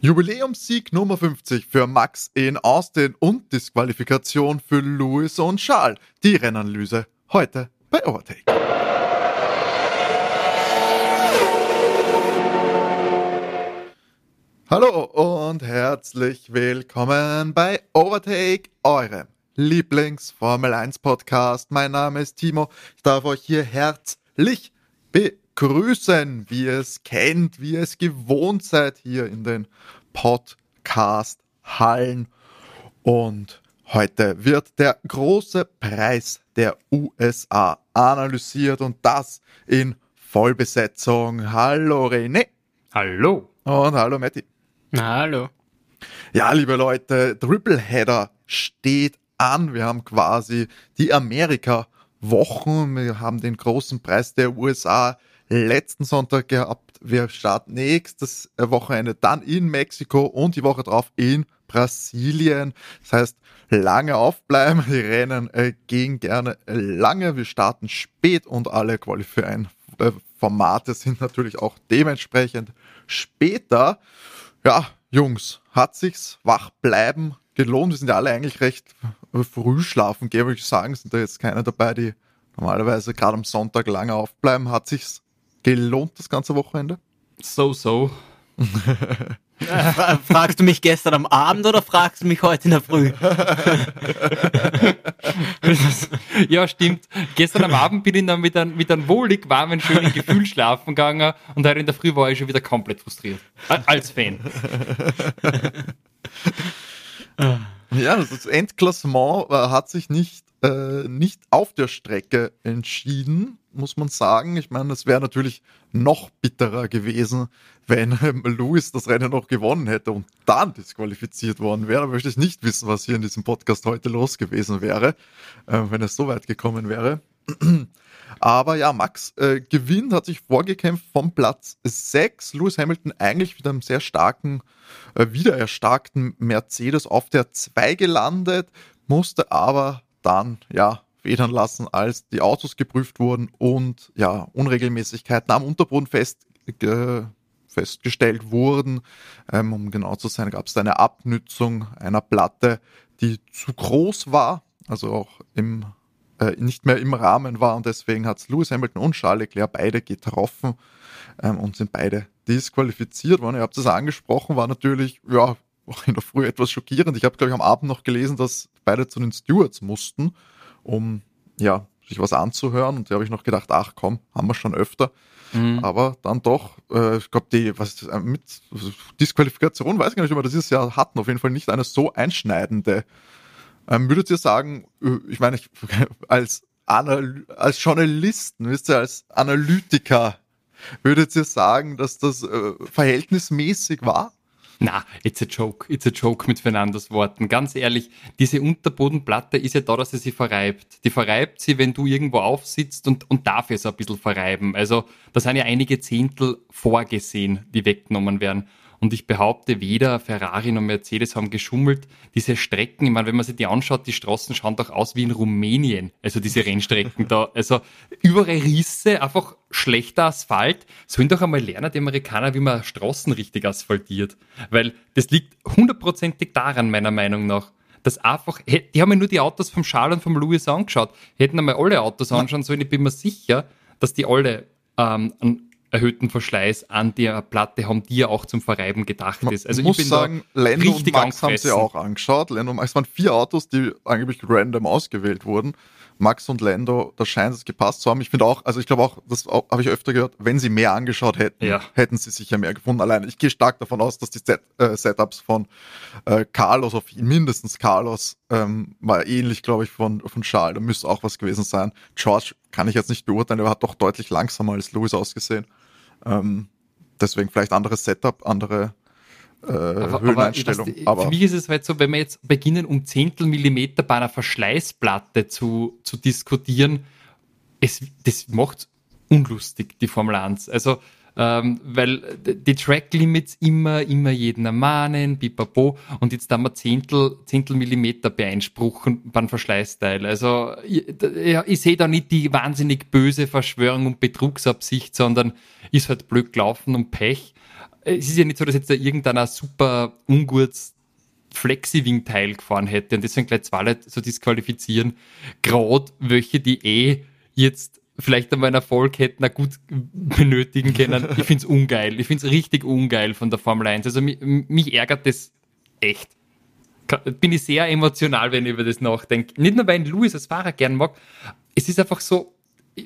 Jubiläumssieg Nummer 50 für Max in Austin und Disqualifikation für Lewis und Charles. Die Rennanalyse heute bei Overtake. Hallo und herzlich willkommen bei Overtake, eurem Lieblings-Formel 1 Podcast. Mein Name ist Timo. Ich darf euch hier herzlich begrüßen, wie ihr es kennt, wie ihr es gewohnt seid hier in den Podcast-Hallen. Und heute wird der große Preis der USA analysiert und das in Vollbesetzung. Hallo René. Hallo. Und hallo Matti. Hallo. Ja, liebe Leute, Tripleheader steht an. Wir haben quasi die Amerika-Wochen. Wir haben den großen Preis der USA letzten Sonntag gehabt. Wir starten nächstes Wochenende dann in Mexiko und die Woche drauf in Brasilien. Das heißt, lange aufbleiben. Die Rennen äh, gehen gerne lange. Wir starten spät und alle Qualifying äh, sind natürlich auch dementsprechend später. Ja, Jungs, hat sich's wach bleiben gelohnt? Wir sind ja alle eigentlich recht früh schlafen gehen, würde ich sagen. Sind da jetzt keine dabei, die normalerweise gerade am Sonntag lange aufbleiben? Hat sich's gelohnt, das ganze Wochenende? So, so. fragst du mich gestern am Abend oder fragst du mich heute in der Früh? ja, stimmt. Gestern am Abend bin ich dann mit einem, mit einem wohlig warmen, schönen Gefühl schlafen gegangen und heute in der Früh war ich schon wieder komplett frustriert. Als Fan. ja, das Endklassement äh, hat sich nicht, äh, nicht auf der Strecke entschieden muss man sagen. Ich meine, es wäre natürlich noch bitterer gewesen, wenn ähm, Lewis das Rennen noch gewonnen hätte und dann disqualifiziert worden wäre. Da möchte ich nicht wissen, was hier in diesem Podcast heute los gewesen wäre, äh, wenn es so weit gekommen wäre. Aber ja, Max äh, gewinnt, hat sich vorgekämpft vom Platz 6. Lewis Hamilton eigentlich mit einem sehr starken, äh, wieder erstarkten Mercedes auf der 2 gelandet, musste aber dann, ja, federn lassen, als die Autos geprüft wurden und ja, Unregelmäßigkeiten am Unterboden fest, äh, festgestellt wurden. Ähm, um genau zu sein, gab es eine Abnützung einer Platte, die zu groß war, also auch im, äh, nicht mehr im Rahmen war und deswegen hat es Lewis Hamilton und Charles Leclerc beide getroffen ähm, und sind beide disqualifiziert worden. Ihr habt es angesprochen, war natürlich, ja, auch in der Früh etwas schockierend. Ich habe, glaube ich, am Abend noch gelesen, dass beide zu den Stewards mussten um ja, sich was anzuhören. Und da habe ich noch gedacht, ach komm, haben wir schon öfter. Mhm. Aber dann doch, äh, ich glaube, die, was äh, mit Disqualifikation, weiß ich gar nicht, ob wir das dieses Jahr hatten, auf jeden Fall nicht eine so einschneidende. Ähm, würdet ihr sagen, äh, ich meine, ich, als, Anal als Journalisten, wisst ihr, als Analytiker, würdet ihr sagen, dass das äh, verhältnismäßig war? Na, it's a joke, it's a joke mit Fernandos Worten. Ganz ehrlich, diese Unterbodenplatte ist ja da, dass sie sich verreibt. Die verreibt sie, wenn du irgendwo aufsitzt und, und darf es ein bisschen verreiben. Also da sind ja einige Zehntel vorgesehen, die weggenommen werden. Und ich behaupte, weder Ferrari noch Mercedes haben geschummelt. Diese Strecken, ich meine, wenn man sich die anschaut, die Straßen schauen doch aus wie in Rumänien. Also diese Rennstrecken da. Also überall Risse, einfach schlechter Asphalt. Sollen doch einmal lernen, die Amerikaner, wie man Straßen richtig asphaltiert. Weil das liegt hundertprozentig daran, meiner Meinung nach dass einfach, die haben ja nur die Autos vom Charles und vom Louis angeschaut. Hätten einmal alle Autos anschauen sollen, ich bin mir sicher, dass die alle ähm, einen erhöhten Verschleiß an der Platte haben, die ja auch zum Verreiben gedacht Man ist. Also muss ich bin sagen, Lando und Max haben sie auch angeschaut. Lando und Max waren vier Autos, die angeblich random ausgewählt wurden. Max und Lando, da scheint es gepasst zu haben. Ich finde auch, also ich glaube auch, das habe ich öfter gehört, wenn sie mehr angeschaut hätten, ja. hätten sie sicher mehr gefunden. Allein ich gehe stark davon aus, dass die Set, äh, Setups von äh, Carlos auf mindestens Carlos ähm, war ähnlich, glaube ich, von, von Charles. Da müsste auch was gewesen sein. George kann ich jetzt nicht beurteilen, aber hat doch deutlich langsamer als Lewis ausgesehen. Ähm, deswegen vielleicht anderes Setup, andere äh, aber, Höheneinstellung. Aber, aber, für mich ist es halt so, wenn wir jetzt beginnen, um Zehntel Millimeter bei einer Verschleißplatte zu, zu diskutieren, es, das macht unlustig, die Formel 1. Also ähm, weil die Track Limits immer, immer jeden ermahnen, pipapo, und jetzt haben wir Zehntel, Zehntel Millimeter beeinspruchen beim Verschleißteil. Also ich, ich sehe da nicht die wahnsinnig böse Verschwörung und Betrugsabsicht, sondern ist halt blöd gelaufen und Pech. es ist ja nicht so, dass jetzt da irgendeiner super ungutes Flexi-Wing-Teil gefahren hätte und deswegen gleich zwei Leute so disqualifizieren. Gerade welche, die eh jetzt vielleicht einmal einen Erfolg hätten, auch gut benötigen können. Ich finde es ungeil. Ich finde es richtig ungeil von der Formel 1. Also mich, mich ärgert das echt. Bin ich sehr emotional, wenn ich über das nachdenke. Nicht nur, weil ich Louis als Fahrer gern mag. Es ist einfach so,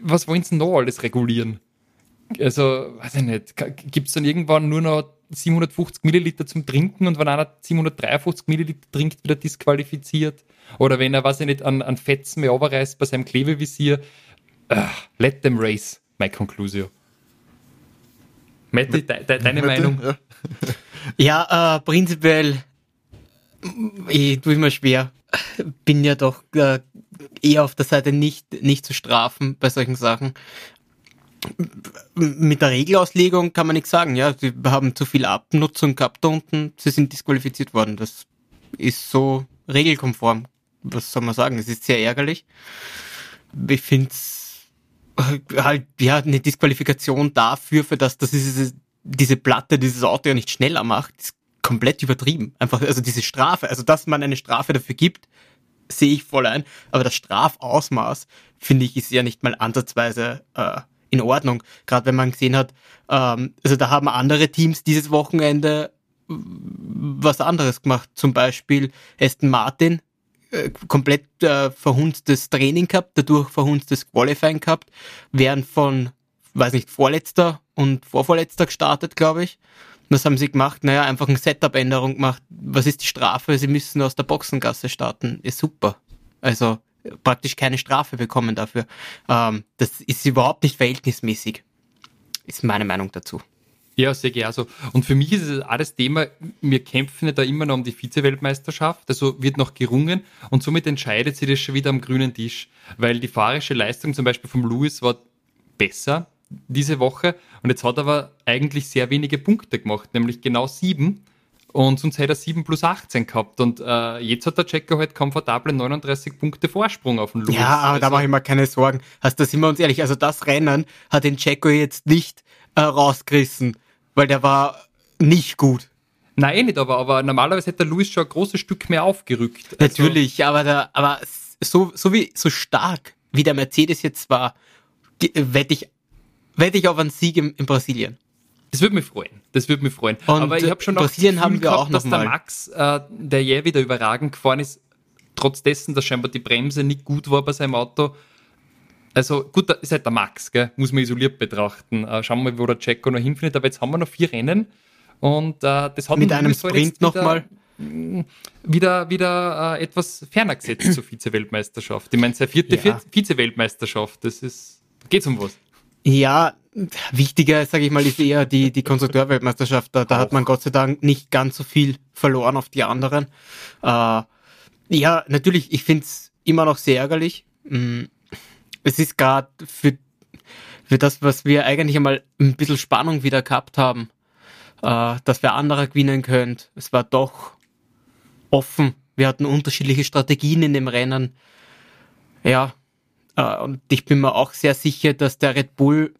was wollen sie noch alles regulieren? Also, weiß ich nicht, gibt es dann irgendwann nur noch 750 Milliliter zum Trinken und wenn einer 753 Milliliter trinkt, wird er disqualifiziert? Oder wenn er, weiß ich nicht, an, an Fetzen mehr überreißt bei seinem Klebevisier, uh, let them race, my conclusion. Matti, de, de, deine Mette, Meinung? Ja, ja äh, prinzipiell ich tue mir schwer. Bin ja doch äh, eher auf der Seite nicht, nicht zu strafen bei solchen Sachen. Mit der Regelauslegung kann man nichts sagen. Ja, sie haben zu viel Abnutzung gehabt da unten. Sie sind disqualifiziert worden. Das ist so regelkonform. Was soll man sagen? Es ist sehr ärgerlich. Ich finde es halt, ja, eine Disqualifikation dafür, für das, dass diese, diese Platte dieses Auto ja nicht schneller macht, ist komplett übertrieben. Einfach, also diese Strafe, also dass man eine Strafe dafür gibt, sehe ich voll ein. Aber das Strafausmaß, finde ich, ist ja nicht mal ansatzweise äh, in Ordnung. Gerade wenn man gesehen hat, ähm, also da haben andere Teams dieses Wochenende was anderes gemacht. Zum Beispiel Aston Martin, äh, komplett äh, verhunztes Training gehabt, dadurch verhunztes Qualifying gehabt, wären von, weiß nicht, Vorletzter und Vorvorletzter gestartet, glaube ich. Was haben sie gemacht? Naja, einfach eine Setup-Änderung gemacht. Was ist die Strafe? Sie müssen aus der Boxengasse starten. Ist super. Also praktisch keine Strafe bekommen dafür. Ähm, das ist überhaupt nicht verhältnismäßig. Ist meine Meinung dazu. Ja, sehr gerne so. Und für mich ist es auch das Thema, wir kämpfen ja da immer noch um die Vize-Weltmeisterschaft, also wird noch gerungen und somit entscheidet sich das schon wieder am grünen Tisch, weil die fahrische Leistung zum Beispiel vom Lewis war besser diese Woche und jetzt hat er aber eigentlich sehr wenige Punkte gemacht, nämlich genau sieben. Und sonst hätte er 7 plus 18 gehabt. Und äh, jetzt hat der Checker halt komfortable 39 Punkte Vorsprung auf den Lewis. Ja, aber also, da mache ich mir keine Sorgen. Hast da sind wir uns ehrlich, also das Rennen hat den Checo jetzt nicht äh, rausgerissen, weil der war nicht gut. Nein, eh nicht, aber, aber normalerweise hätte der Lewis schon ein großes Stück mehr aufgerückt. Also, Natürlich, aber, der, aber so, so, wie, so stark wie der Mercedes jetzt war, wette ich wette ich auf einen Sieg in, in Brasilien. Das würde mich freuen. Das würde mich freuen. Und Aber ich habe schon Brasilien haben wir gehabt, auch noch dass mal. der Max, äh, der ja wieder überragend gefahren ist, trotz dessen, dass scheinbar die Bremse nicht gut war bei seinem Auto. Also gut, da ist halt der Max, gell? muss man isoliert betrachten. Äh, schauen wir mal, wo der Checo noch hinfindet. Aber jetzt haben wir noch vier Rennen und äh, das hat mit einem Sprint nochmal wieder, wieder äh, etwas ferner gesetzt zur Vize-Weltmeisterschaft. Ich meine, seine vierte ja. Vize-Weltmeisterschaft, das ist, geht's um was? Ja, wichtiger, sage ich mal, ist eher die, die Konstrukteurweltmeisterschaft. Da, da hat man Gott sei Dank nicht ganz so viel verloren auf die anderen. Äh, ja, natürlich, ich find's immer noch sehr ärgerlich. Mm, es ist gerade für, für das, was wir eigentlich einmal ein bisschen Spannung wieder gehabt haben, äh, dass wir anderer gewinnen könnt. Es war doch offen. Wir hatten unterschiedliche Strategien in dem Rennen. Ja, äh, und ich bin mir auch sehr sicher, dass der Red Bull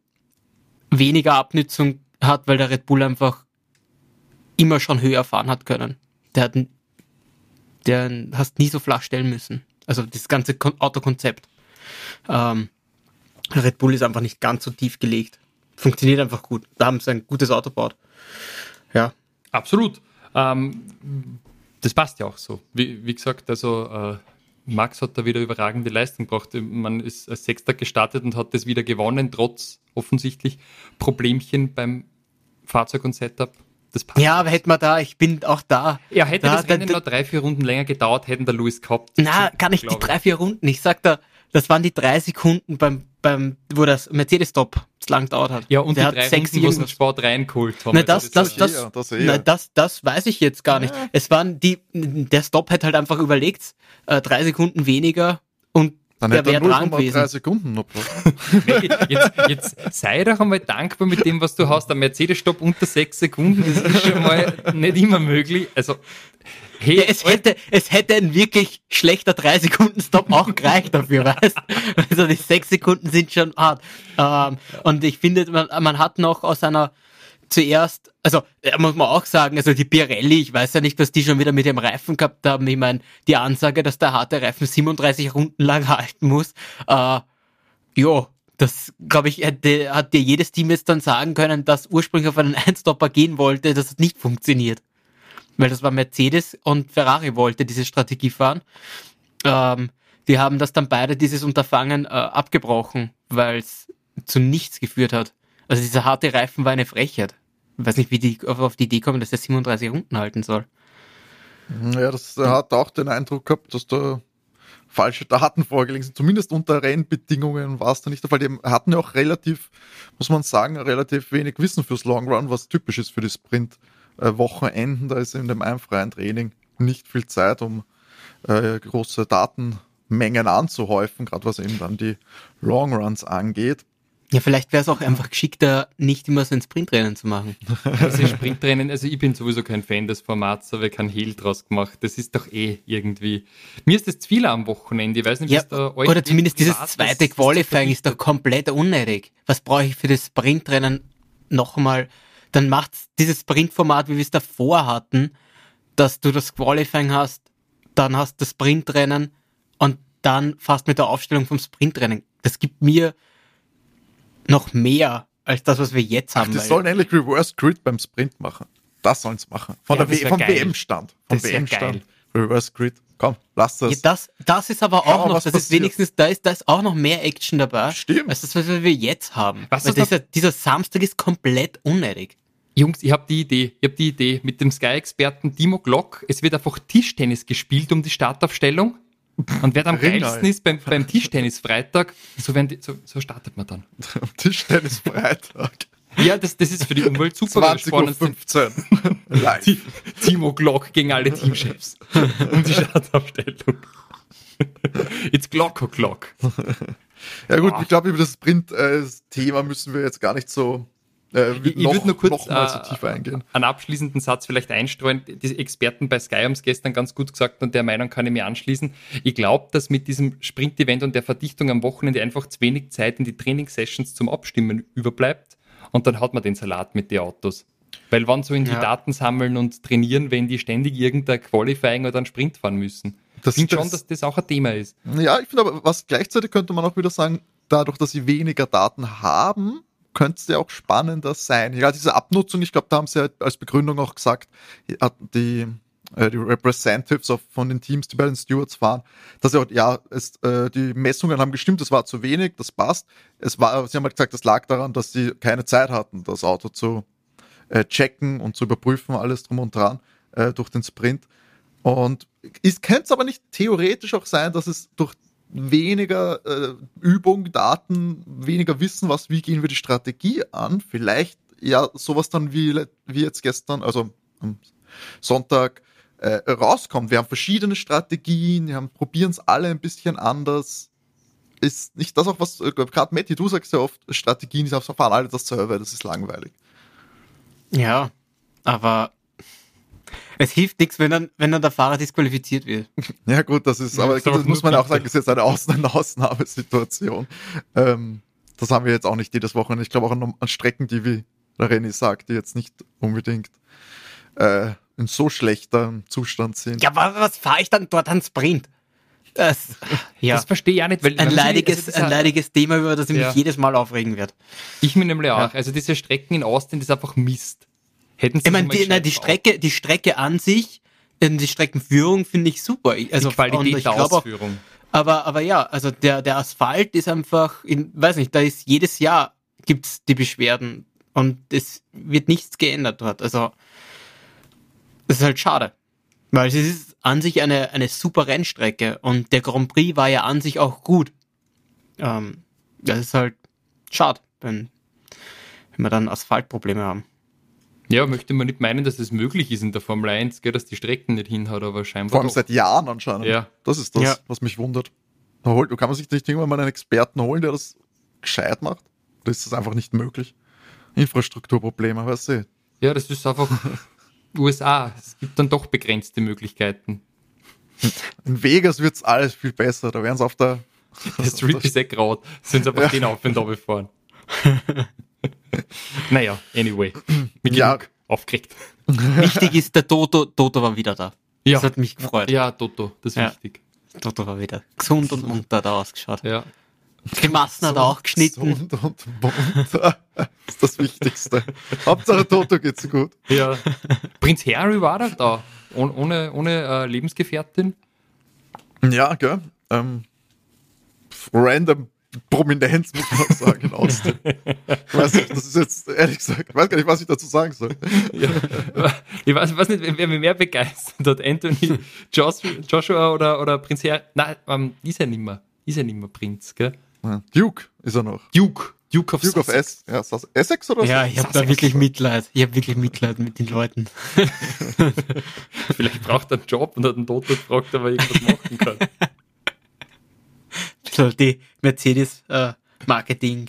weniger Abnützung hat, weil der Red Bull einfach immer schon höher fahren hat können. Der hat, der hast nie so flach stellen müssen. Also das ganze Autokonzept. Ähm, Red Bull ist einfach nicht ganz so tief gelegt. Funktioniert einfach gut. Da haben sie ein gutes Auto gebaut. Ja. Absolut. Ähm, das passt ja auch so. Wie, wie gesagt, also äh, Max hat da wieder überragende Leistung gebracht. Man ist als Sechster gestartet und hat das wieder gewonnen, trotz offensichtlich Problemchen beim Fahrzeug und Setup. Das passt. Ja, aber hätten wir da, ich bin auch da. Ja, hätte da, das Rennen da, noch drei, vier Runden länger gedauert, hätten der Lewis gehabt. Na, gar nicht die drei, vier Runden. Ich sag da, das waren die drei Sekunden beim, beim, wo das Mercedes-Stop lang gedauert hat. Ja, und der die drei hat sechs Runden, wo Sport reingeholt haben. Nein, das, das, das, das, das, nein, das, das weiß ich jetzt gar nicht. Ja. Es waren die, der Stop hat halt einfach überlegt, äh, drei Sekunden weniger und dann der wäre dran gewesen. drei Sekunden noch. jetzt, jetzt sei doch einmal dankbar mit dem, was du hast. Der Mercedes-Stopp unter sechs Sekunden, das ist schon mal nicht immer möglich. Also, hey, ja, es hätte, es hätte ein wirklich schlechter drei Sekunden Stop auch gereicht dafür, weißt? Also die sechs Sekunden sind schon hart. Ähm, und ich finde, man, man hat noch aus einer zuerst, also äh, muss man auch sagen, also die Pirelli, ich weiß ja nicht, was die schon wieder mit dem Reifen gehabt haben. Ich meine, die Ansage, dass der harte Reifen 37 Runden lang halten muss, äh, ja, das, glaube ich, hätte, hat dir jedes Team jetzt dann sagen können, dass ursprünglich auf einen Einstopper gehen wollte, dass es nicht funktioniert. Weil das war Mercedes und Ferrari wollte diese Strategie fahren. Ähm, die haben das dann beide, dieses Unterfangen, äh, abgebrochen, weil es zu nichts geführt hat. Also dieser harte Reifen war eine Frechheit. Ich weiß nicht, wie die auf, die Idee kommen, dass er 37 Runden halten soll. Ja, das hat auch den Eindruck gehabt, dass da falsche Daten vorgelegen sind. Zumindest unter Rennbedingungen war es da nicht der Fall. Die hatten ja auch relativ, muss man sagen, relativ wenig Wissen fürs Long Run, was typisch ist für die Sprint-Wochenenden. Da ist in dem einfreien Training nicht viel Zeit, um äh, große Datenmengen anzuhäufen, gerade was eben dann die Long Runs angeht. Ja, vielleicht wäre es auch einfach geschickter, nicht immer so ein Sprintrennen zu machen. Also Sprintrennen, also ich bin sowieso kein Fan des Formats, aber ich kein Hehl draus gemacht. Das ist doch eh irgendwie. Mir ist das zu viel am Wochenende. Ich weiß nicht, ja, was da euch Oder zumindest dieses zweite das, Qualifying das ist doch komplett unnötig. Was brauche ich für das Sprintrennen nochmal? Dann macht dieses Sprintformat, wie wir es davor hatten, dass du das Qualifying hast, dann hast du das Sprintrennen und dann fast mit der Aufstellung vom Sprintrennen. Das gibt mir noch mehr als das, was wir jetzt haben. Ach, die sollen endlich Reverse Grid beim Sprint machen. Das sollen sie machen. Von ja, der w vom WM-Stand. Vom WM-Stand. Reverse Grid. Komm, lass das. Ja, das. Das ist aber auch Schau, noch, das passiert. ist wenigstens, da ist, da ist auch noch mehr Action dabei. Stimmt. Als das, was wir jetzt haben. Was Weil dieser, dieser Samstag ist komplett unnötig. Jungs, ich habe die Idee, ich habe die Idee mit dem Sky-Experten Timo Glock. Es wird einfach Tischtennis gespielt um die Startaufstellung. Und wer am geilsten ist beim, beim Tischtennis-Freitag, so, so, so startet man dann. Tischtennis-Freitag. Ja, das, das ist für die Umwelt super. 20.15 Uhr Live. Timo Glock gegen alle Teamchefs. um die Startaufstellung. It's Glock o'Clock. Ja gut, oh. ich glaube, über das Sprint-Thema äh, müssen wir jetzt gar nicht so äh, ich, ich würde nur kurz äh, so einen abschließenden Satz vielleicht einstreuen. Die Experten bei Sky haben es gestern ganz gut gesagt und der Meinung kann ich mir anschließen. Ich glaube, dass mit diesem Sprint-Event und der Verdichtung am Wochenende einfach zu wenig Zeit in die Trainingssessions zum Abstimmen überbleibt und dann hat man den Salat mit den Autos. Weil wann so in die ja. Daten sammeln und trainieren, wenn die ständig irgendein Qualifying oder einen Sprint fahren müssen? Das, ich finde schon, dass das auch ein Thema ist. Ja, ich finde aber, was gleichzeitig könnte man auch wieder sagen, dadurch, dass sie weniger Daten haben, könnte es ja auch spannender sein. Ja, diese Abnutzung, ich glaube, da haben sie ja als Begründung auch gesagt, die, die Representatives of, von den Teams, die bei den Stewards fahren, dass ja, ja es, äh, die Messungen haben gestimmt, es war zu wenig, das passt. Es war, sie haben halt gesagt, das lag daran, dass sie keine Zeit hatten, das Auto zu äh, checken und zu überprüfen, alles drum und dran äh, durch den Sprint. Und es könnte aber nicht theoretisch auch sein, dass es durch weniger äh, Übung, Daten, weniger Wissen, was, wie gehen wir die Strategie an. Vielleicht ja sowas dann wie, wie jetzt gestern, also am Sonntag äh, rauskommt. Wir haben verschiedene Strategien, wir probieren es alle ein bisschen anders. Ist nicht das auch was, äh, gerade Matti, du sagst ja oft, Strategien, die fahren alle dasselbe, das ist langweilig. Ja, aber es hilft nichts, wenn dann, wenn dann der Fahrer disqualifiziert wird. Ja gut, das ist, aber das muss man auch sagen, das ist jetzt eine, Ausn eine Ausnahmesituation. Ähm, das haben wir jetzt auch nicht jedes Wochenende. Ich glaube auch an, an, Strecken, die, wie René sagt, die jetzt nicht unbedingt äh, in so schlechtem Zustand sind. Ja, aber was fahre ich dann dort an Sprint? Das, ja. das verstehe ich auch nicht. Weil ein leidiges, also ein leidiges Thema, über das ich ja. mich jedes Mal aufregen werde. Ich mir nämlich auch. Ja. Also diese Strecken in Austin, das ist einfach Mist. Hätten Sie ich meine, die, die Strecke, die Strecke an sich, ähm, die Streckenführung finde ich super. Also die Qualität der Ausführung. Auch, aber, aber ja, also der, der Asphalt ist einfach, in, weiß nicht, da ist jedes Jahr gibt's die Beschwerden und es wird nichts geändert dort. Also, das ist halt schade. Weil es ist an sich eine, eine super Rennstrecke und der Grand Prix war ja an sich auch gut. Ähm, das ist halt schade, wenn, wenn wir dann Asphaltprobleme haben. Ja, möchte man nicht meinen, dass es möglich ist in der Formel 1, gell, dass die Strecken nicht hinhaut, aber scheinbar. Vor allem doch. seit Jahren anscheinend. Ja. Das ist das, ja. was mich wundert. Da holt, kann man sich nicht irgendwann mal einen Experten holen, der das gescheit macht? Oder ist das einfach nicht möglich? Infrastrukturprobleme, weißt du? Ja, das ist einfach USA. Es gibt dann doch begrenzte Möglichkeiten. In Vegas wird es alles viel besser. Da werden sie auf der. Der Street ist eh grad. Sind sie einfach ja. den auf und fahren. naja, anyway. Mit Ja. aufgeregt. Wichtig ist, der Toto, Toto war wieder da. Ja. Das hat mich gefreut. Ja, Toto, das ist Ja. wichtig. Toto war wieder gesund und munter da ausgeschaut. Ja. Grimassen hat er auch geschnitten. Gesund und munter. Das ist das Wichtigste. Hauptsache Toto geht's gut. ja. Prinz Harry war da, da. Ohne, ohne, ohne äh, Lebensgefährtin. Ja, gell? Ähm, random Prominenz, muss man sagen, in Austin. Ich weiß nicht, das ist jetzt, ehrlich gesagt, ich weiß gar nicht, was ich dazu sagen soll. Ja. Ich weiß, weiß nicht, wer mich mehr begeistert hat. Anthony Joshua, Joshua oder, oder Prinz Harry. Nein, ähm, ist er nimmer. Ist er nimmer Prinz, gell? Ja. Duke ist er noch. Duke. Duke of Duke of. S. Ja, ist das Essex oder Ja, ich habe da wirklich Mitleid. Ich habe wirklich Mitleid mit den Leuten. Vielleicht braucht er einen Job und hat einen Toto gefragt, ob er irgendwas machen kann. So die Mercedes äh, Marketing.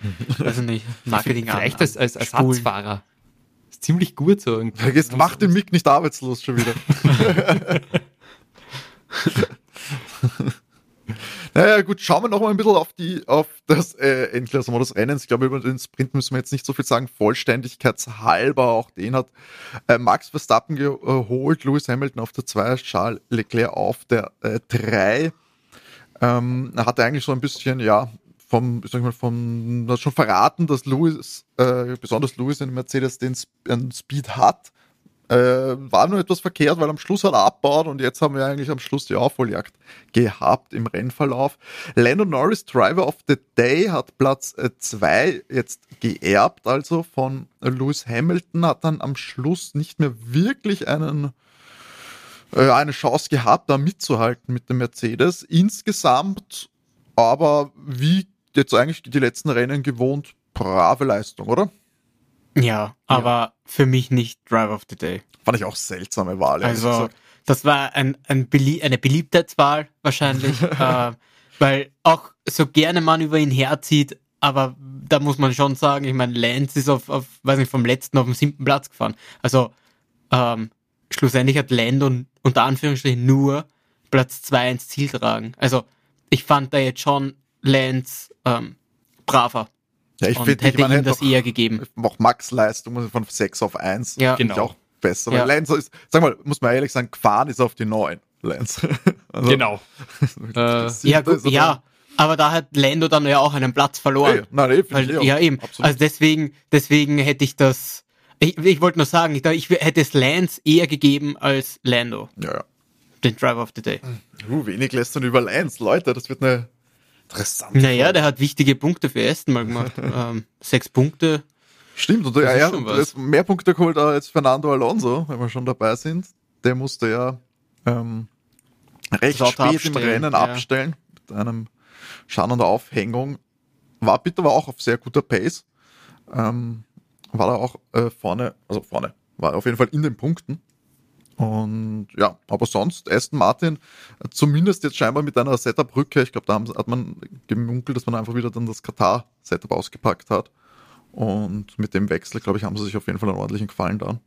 Also nicht, Marketing Vielleicht an- als, als. Ersatzfahrer. Ist ziemlich gut so irgendwie. Vergiss, mach den Mick nicht arbeitslos schon wieder. Naja, gut, schauen wir noch mal ein bisschen auf die, auf das äh, Endklassement des Rennens. Ich glaube, über den Sprint müssen wir jetzt nicht so viel sagen. Vollständigkeitshalber, auch den hat äh, Max Verstappen geholt, Lewis Hamilton auf der 2, Charles Leclerc auf der 3. ähm, er hatte eigentlich so ein bisschen, ja, vom, sag ich mal, vom, hat schon verraten, dass Lewis, äh, besonders Lewis in Mercedes den Sp Speed hat. Äh, war nur etwas verkehrt, weil am Schluss hat er abbaut und jetzt haben wir eigentlich am Schluss die Aufholjagd gehabt im Rennverlauf. Lando Norris, Driver of the Day, hat Platz 2 jetzt geerbt, also von Lewis Hamilton, hat dann am Schluss nicht mehr wirklich einen äh, eine Chance gehabt, da mitzuhalten mit dem Mercedes. Insgesamt aber wie jetzt eigentlich die letzten Rennen gewohnt, brave Leistung, oder? Ja, aber für mich nicht Driver of the Day. Fand ich auch seltsame Wahl. Also, gesagt. das war ein, ein Belie eine Beliebtheitswahl wahrscheinlich, äh, weil auch so gerne man über ihn herzieht, aber da muss man schon sagen, ich meine, Lance ist auf, auf, weiß nicht, vom letzten auf den siebten Platz gefahren. Also, ähm, schlussendlich hat Lando unter Anführungsstrichen nur Platz zwei ins Ziel tragen. Also, ich fand da jetzt schon Lance ähm, braver ja, ich finde, hätte ich ihm das eher gegeben. auch Max-Leistung von 6 auf 1. Ja. Finde ich Genau. auch besser. Ja. Weil Lance ist, sag mal, muss man ehrlich sagen, gefahren ist auf die 9, Lance. Also, Genau. Äh, Ja, gut, ja, aber da hat Lando dann ja auch einen Platz verloren. Ey, nein, nee, finde Weil, ich ja, eben. Absolut. Also deswegen, deswegen hätte ich das. Ich, ich wollte nur sagen, ich, ich hätte es Lance eher gegeben als Lando, ja, ja. den Driver of the Day. Uh, wenig lässt dann über Lance, Leute, das wird eine interessante Naja, der hat wichtige Punkte für Aston mal gemacht. ähm, sechs Punkte. Stimmt, und er, hat mehr Punkte geholt als Fernando Alonso, wenn wir schon dabei sind. Der musste ja ähm, recht spät im abstellen, Rennen ja. abstellen mit einem Schaden und Aufhängung. War bitte aber auch auf sehr guter Pace. Ähm, war da auch äh, vorne, also vorne, war auf jeden Fall in den Punkten. Und ja, aber sonst Aston Martin, zumindest jetzt scheinbar mit einer Setup-Rückkehr, ich glaube, da haben, hat man gemunkelt, dass man einfach wieder dann das Katar-Setup ausgepackt hat. Und mit dem Wechsel, glaube ich, haben sie sich auf jeden Fall einen ordentlichen Gefallen da.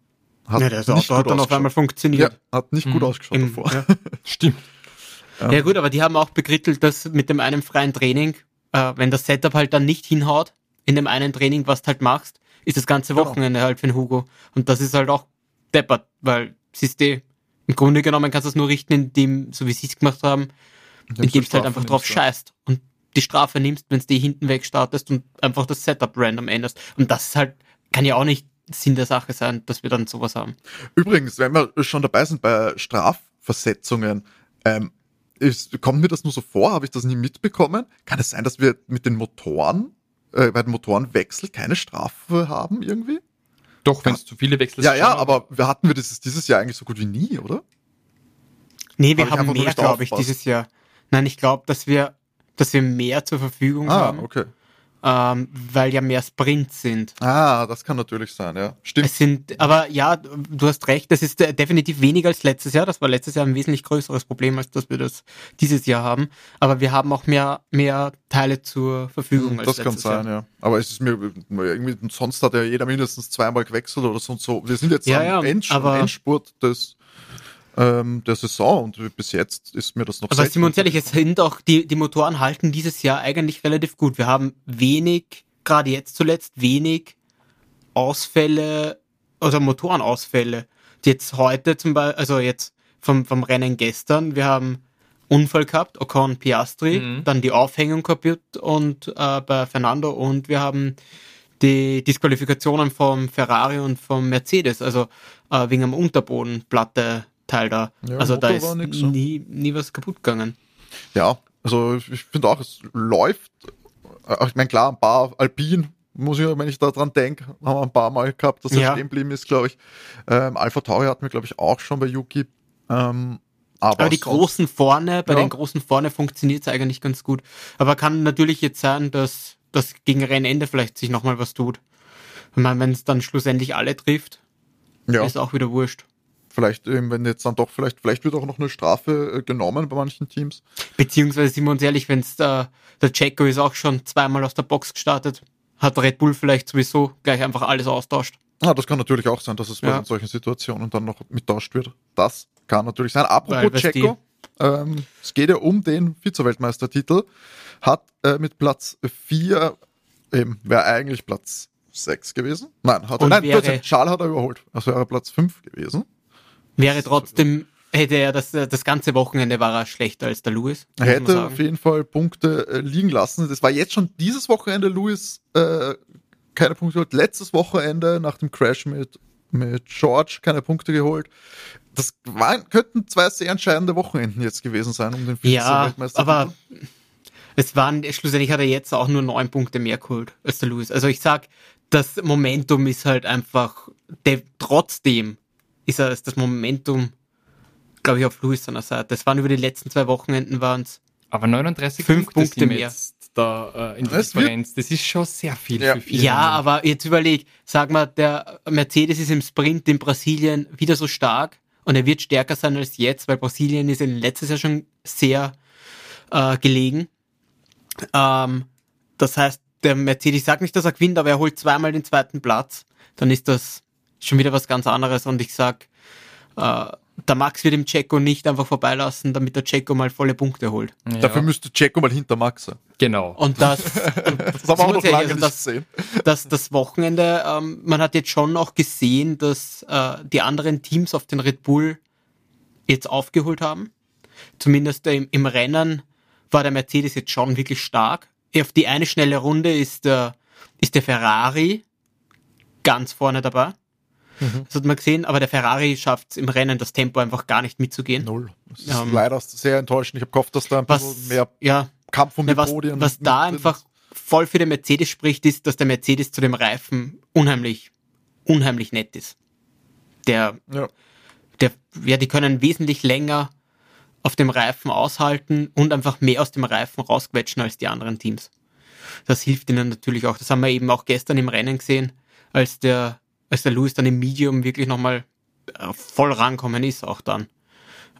Hat Ja, das nicht Auto hat dann auf einmal ja, funktioniert. hat nicht gut ausgeschaut Im- davor. ja. stimmt. Ja. gut, aber die haben auch bekrittelt, dass mit dem einen freien Training, äh, wenn das Setup halt dann nicht hinhaut, in dem einen Training, was du halt machst, ist das ganze Genau. Wochenende halt für den Hugo. Und das ist halt auch deppert, weil siehst du, im Grunde genommen kannst du es nur richten, indem, so wie sie es gemacht haben, indem du halt einfach drauf scheißt und die Strafe nimmst, wenn du die hinten weg startest und einfach das Setup random änderst. Und das ist halt, kann ja auch nicht Sinn der Sache sein, dass wir dann sowas haben. Übrigens, wenn wir schon dabei sind bei Strafversetzungen, ähm, ist, kommt mir das nur so vor? Habe ich das nie mitbekommen? Kann es sein, dass wir mit den Motoren, äh, bei den Motorenwechsel keine Strafe haben irgendwie? Doch, wenn es zu viele wechselst. ja, ja, schon. aber wir hatten wir das dieses Jahr eigentlich so gut wie nie, oder? Nee, wir Hab haben mehr, nicht glaube ich, dieses Jahr. Nein, ich glaube, dass wir, dass wir mehr zur Verfügung Ah, haben, okay. Ähm, weil ja mehr Sprints sind. Ah, das kann natürlich sein, ja. Stimmt. Es sind, aber ja, du hast recht, das ist äh, definitiv weniger als letztes Jahr. Das war letztes Jahr ein wesentlich größeres Problem, als dass wir das dieses Jahr haben. Aber wir haben auch mehr, mehr Teile zur Verfügung als Das kann letztes sein, Jahr. ja. Aber es ist mir irgendwie, sonst hat ja jeder mindestens zweimal gewechselt oder so und so. Wir sind jetzt Ja, am ja, Endspurt des, ähm, der Saison und bis jetzt ist mir das noch Aber sind wir uns ehrlich, es sind auch, die, die Motoren halten dieses Jahr eigentlich relativ gut. Wir haben wenig, gerade jetzt zuletzt, wenig Ausfälle oder Motorenausfälle. Die jetzt heute zum Beispiel, also jetzt vom, vom Rennen gestern, wir haben Unfall gehabt, Ocon Piastri, Mhm. dann die Aufhängung kaputt und äh, bei Fernando und wir haben die Disqualifikationen vom Ferrari und vom Mercedes, also äh, wegen am Unterbodenplatte-Teil da. Ja, also da Motor ist war nix, ne? nie, nie was kaputt gegangen. Ja, also ich finde auch, es läuft. Äh, Ich meine, klar, ein paar Alpin, muss ich, wenn ich da dran denke, haben wir ein paar Mal gehabt, dass er Ja. stehen geblieben ist, glaube ich. Ähm, Alpha Tauri hatten wir, glaube ich, auch schon bei Yuki. Ähm, aber, Aber die großen vorne, bei Ja. den großen vorne funktioniert es eigentlich ganz gut. Aber kann natürlich jetzt sein, dass das gegen Rennende vielleicht sich nochmal was tut. Ich meine, wenn es dann schlussendlich alle trifft, ja, ist auch wieder wurscht. Vielleicht, ähm, wenn jetzt dann doch, vielleicht, vielleicht wird auch noch eine Strafe äh, genommen bei manchen Teams. Beziehungsweise sind wir uns ehrlich, wenn es der, der Checo ist auch schon zweimal aus der Box gestartet, hat Red Bull vielleicht sowieso gleich einfach alles austauscht. Ah, das kann natürlich auch sein, dass es bei Ja. solchen Situationen dann noch mittauscht wird. Das kann natürlich sein. Apropos Weil, Checo, ähm, es geht ja um den Vize-Weltmeistertitel, hat äh, mit Platz 4, eben, wäre eigentlich Platz 6 gewesen. Nein, hat er, nein, wäre- Blödsinn, Charles hat er überholt. Also wäre er Platz 5 gewesen. Wäre trotzdem, hätte er das, das ganze Wochenende war er schlechter als der Lewis. Er hätte auf jeden Fall Punkte äh, liegen lassen. Das war jetzt schon dieses Wochenende, Lewis, äh, keine Punkte geholt. Letztes Wochenende nach dem Crash mit, mit George keine Punkte geholt. Das waren, könnten zwei sehr entscheidende Wochenenden jetzt gewesen sein, um den Ja, Vize-Weltmeistertitel. aber es waren, schlussendlich hat er jetzt auch nur neun Punkte mehr geholt als der Lewis. Also ich sag, das Momentum ist halt einfach, der, trotzdem ist er, ist das Momentum, glaube ich, auf Lewis seiner Seite. Es waren über die letzten zwei Wochenenden waren es. Aber 39 Fünf Punkte, Punkte sind mehr. jetzt da äh, in der Differenz. Das ist schon sehr viel Ja. für viele. Ja, aber jetzt überleg, sag mal, der Mercedes ist im Sprint in Brasilien wieder so stark und er wird stärker sein als jetzt, weil Brasilien ist in letztes Jahr schon sehr äh, gelegen. Ähm, das heißt, der Mercedes, ich sag nicht, dass er gewinnt, aber er holt zweimal den zweiten Platz, dann ist das schon wieder was ganz anderes und ich sag, äh, der Max wird dem Checo nicht einfach vorbeilassen, damit der Checo mal volle Punkte holt. Ja, Dafür müsste Checo mal hinter Max sein. genau. Und das, Das haben wir auch noch lange also nicht das- gesehen. dass das Wochenende, ähm, man hat jetzt schon auch gesehen, dass äh, die anderen Teams auf den Red Bull jetzt aufgeholt haben. Zumindest im, im Rennen war der Mercedes jetzt schon wirklich stark. Auf die eine schnelle Runde ist der, ist der Ferrari ganz vorne dabei. Das hat man gesehen, aber der Ferrari schafft es im Rennen, das Tempo einfach gar nicht mitzugehen. Null. Das ist Ähm, leider sehr enttäuschend. Ich habe gehofft, dass da ein Was, bisschen mehr ja, Kampf um die ja, was, Podien was da einfach voll für den Mercedes spricht, ist, dass der Mercedes zu dem Reifen unheimlich, unheimlich nett ist. Der, Ja. der, ja, die können wesentlich länger auf dem Reifen aushalten und einfach mehr aus dem Reifen rausquetschen als die anderen Teams. Das hilft ihnen natürlich auch. Das haben wir eben auch gestern im Rennen gesehen, als der, als der Lewis dann im Medium wirklich nochmal äh, voll rankommen ist, auch dann.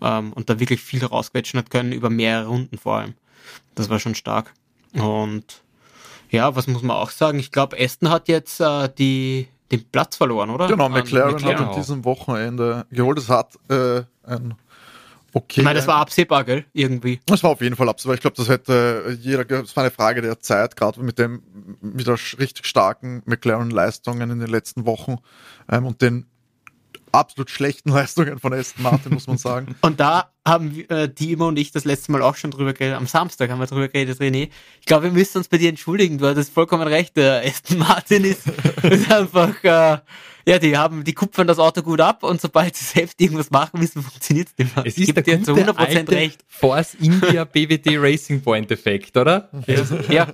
Ähm, und da wirklich viel rausquetschen hat können, über mehrere Runden vor allem. Das war schon stark. Und ja, was muss man auch sagen? Ich glaube, Aston hat jetzt äh, die, den Platz verloren, oder? Genau, McLaren, McLaren. hat an diesem Wochenende geholt. Es hat äh, ein okay. Ich meine, das war absehbar, gell? Irgendwie. Das war auf jeden Fall absehbar. Ich glaube, das hätte jeder, ge- das war eine Frage der Zeit, gerade mit dem wieder sch- richtig starken McLaren-Leistungen in den letzten Wochen ähm, und den absolut schlechten Leistungen von Aston Martin, muss man sagen. Und da haben äh, Timo und ich das letzte Mal auch schon drüber geredet. Am Samstag haben wir drüber geredet, René. Ich glaube, wir müssen uns bei dir entschuldigen. Du hattest vollkommen recht. Der Aston Martin ist, ist einfach, äh, ja, die haben, die kupfern das Auto gut ab und sobald sie selbst irgendwas machen müssen, funktioniert es nicht mehr. Es Ich ist geb der dir zu gute 100% alte recht. Force India BWD Racing Point Effekt, oder? Ja,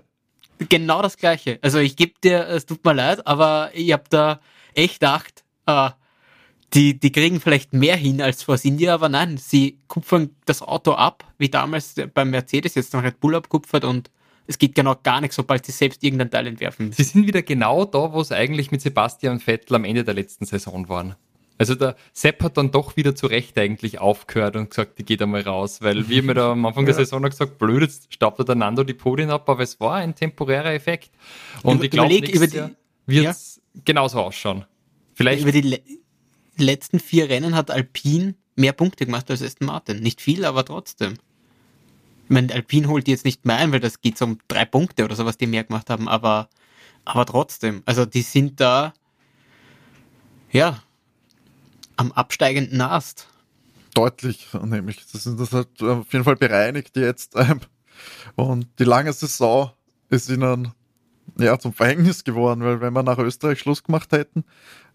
genau das Gleiche. Also ich gebe dir, es tut mir leid, aber ich habe da echt gedacht, äh, die, die kriegen vielleicht mehr hin als Force India, aber nein, sie kupfern das Auto ab, wie damals beim Mercedes jetzt noch Red Bull abkupfert und es geht genau gar nichts, sobald sie selbst irgendein Teil entwerfen. Sie sind wieder genau da, wo es eigentlich mit Sebastian Vettel am Ende der letzten Saison waren. Also der Sepp hat dann doch wieder zu Recht eigentlich aufgehört und gesagt, die geht einmal raus, weil wir mir da am Anfang der Saison gesagt, blöd, jetzt staubt er der Nando die Podien ab, aber es war ein temporärer Effekt. Und Über- ich glaube, nächstes über Jahr die- wird es genauso ausschauen. Vielleicht Über die letzten vier Rennen hat Alpine mehr Punkte gemacht als Aston Martin. Nicht viel, aber trotzdem. Ich meine, Alpine holt jetzt nicht mehr ein, weil das geht so um drei Punkte oder so, was die mehr gemacht haben, aber, aber trotzdem. Also die sind da Ja, am absteigenden Ast. Deutlich, nämlich. Das, das hat auf jeden Fall bereinigt jetzt. Ähm, und die lange Saison ist ihnen ja zum Verhängnis geworden, weil wenn wir nach Österreich Schluss gemacht hätten,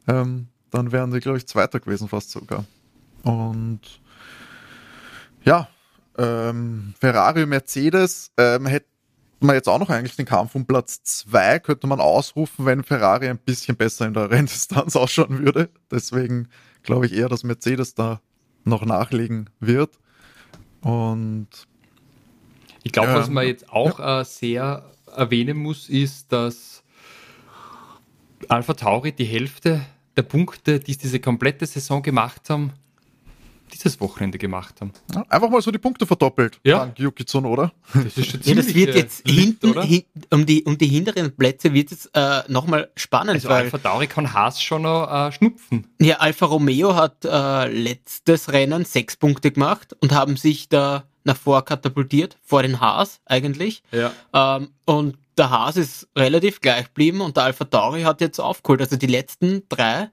ähm, dann wären sie, glaube ich, Zweiter gewesen, fast sogar. Und ja, ähm, Ferrari, Mercedes ähm, hätte man jetzt auch noch eigentlich den Kampf um Platz 2, könnte man ausrufen, wenn Ferrari ein bisschen besser in der Renndistanz ausschauen würde. Deswegen glaube ich eher, dass Mercedes da noch nachlegen wird. Und ich glaube, was man jetzt auch ja. äh, sehr erwähnen muss, ist, dass Alpha Tauri die Hälfte der Punkte, die diese komplette Saison gemacht haben, dieses Wochenende gemacht haben. Ja, einfach mal so die Punkte verdoppelt, ja. dank Yuki Tsunoda. Das ist schon ja, das wird jetzt Licht, hinten, hin, um, die, um die hinteren Plätze wird es äh, nochmal spannend. Also weil, Alpha Tauri kann Haas schon noch äh, schnupfen. Ja, Alfa Romeo hat äh, letztes Rennen sechs Punkte gemacht und haben sich da nach vor katapultiert, vor den Haas eigentlich. Ja. Ähm, und der Haas ist relativ gleich geblieben und der Alpha Tauri hat jetzt aufgeholt. Also die letzten drei